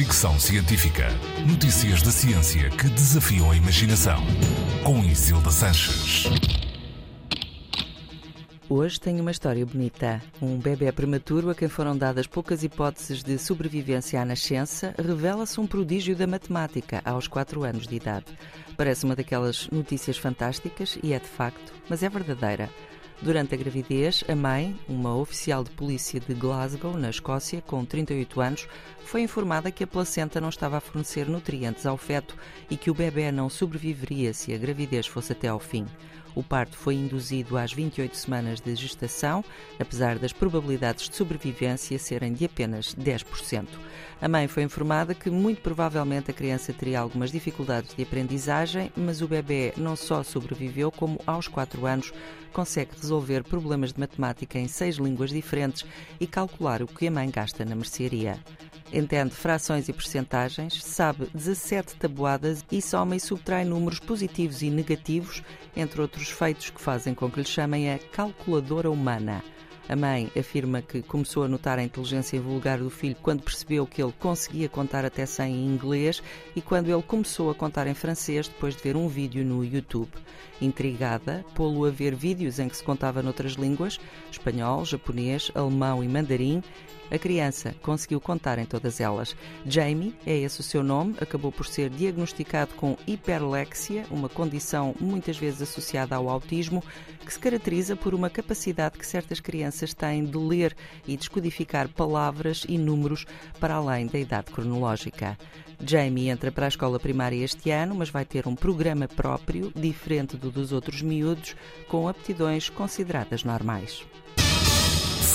Fricção Científica. Notícias da ciência que desafiam a imaginação. Com Isilda Sanches. Hoje tenho uma história bonita. Um bebê prematuro a quem foram dadas poucas hipóteses de sobrevivência à nascença revela-se um prodígio da matemática aos 4 anos de idade. Parece uma daquelas notícias fantásticas e é de facto, mas é verdadeira. Durante a gravidez, a mãe, uma oficial de polícia de Glasgow, na Escócia, com 38 anos, foi informada que a placenta não estava a fornecer nutrientes ao feto e que o bebê não sobreviveria se a gravidez fosse até ao fim. O parto foi induzido às 28 semanas de gestação, apesar das probabilidades de sobrevivência serem de apenas 10%. A mãe foi informada que muito provavelmente a criança teria algumas dificuldades de aprendizagem, mas o bebê não só sobreviveu, como aos 4 anos consegue resolver problemas de matemática em seis línguas diferentes e calcular o que a mãe gasta na mercearia. Entende frações e percentagens, sabe 17 tabuadas e soma e subtrai números positivos e negativos, entre outros feitos que fazem com que lhe chamem a calculadora humana. A mãe afirma que começou a notar a inteligência vulgar do filho quando percebeu que ele conseguia contar até 100 em inglês e quando ele começou a contar em francês depois de ver um vídeo no YouTube. Intrigada, pô-lo a ver vídeos em que se contava noutras línguas, espanhol, japonês, alemão e mandarim, a criança conseguiu contar em todas elas. Jamie, é esse o seu nome, acabou por ser diagnosticado com hiperlexia, uma condição muitas vezes associada ao autismo, que se caracteriza por uma capacidade que certas crianças têm de ler e descodificar palavras e números para além da idade cronológica. Jamie entra para a escola primária este ano, mas vai ter um programa próprio, diferente do dos outros miúdos, com aptidões consideradas normais.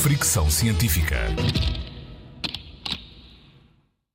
Fricção científica.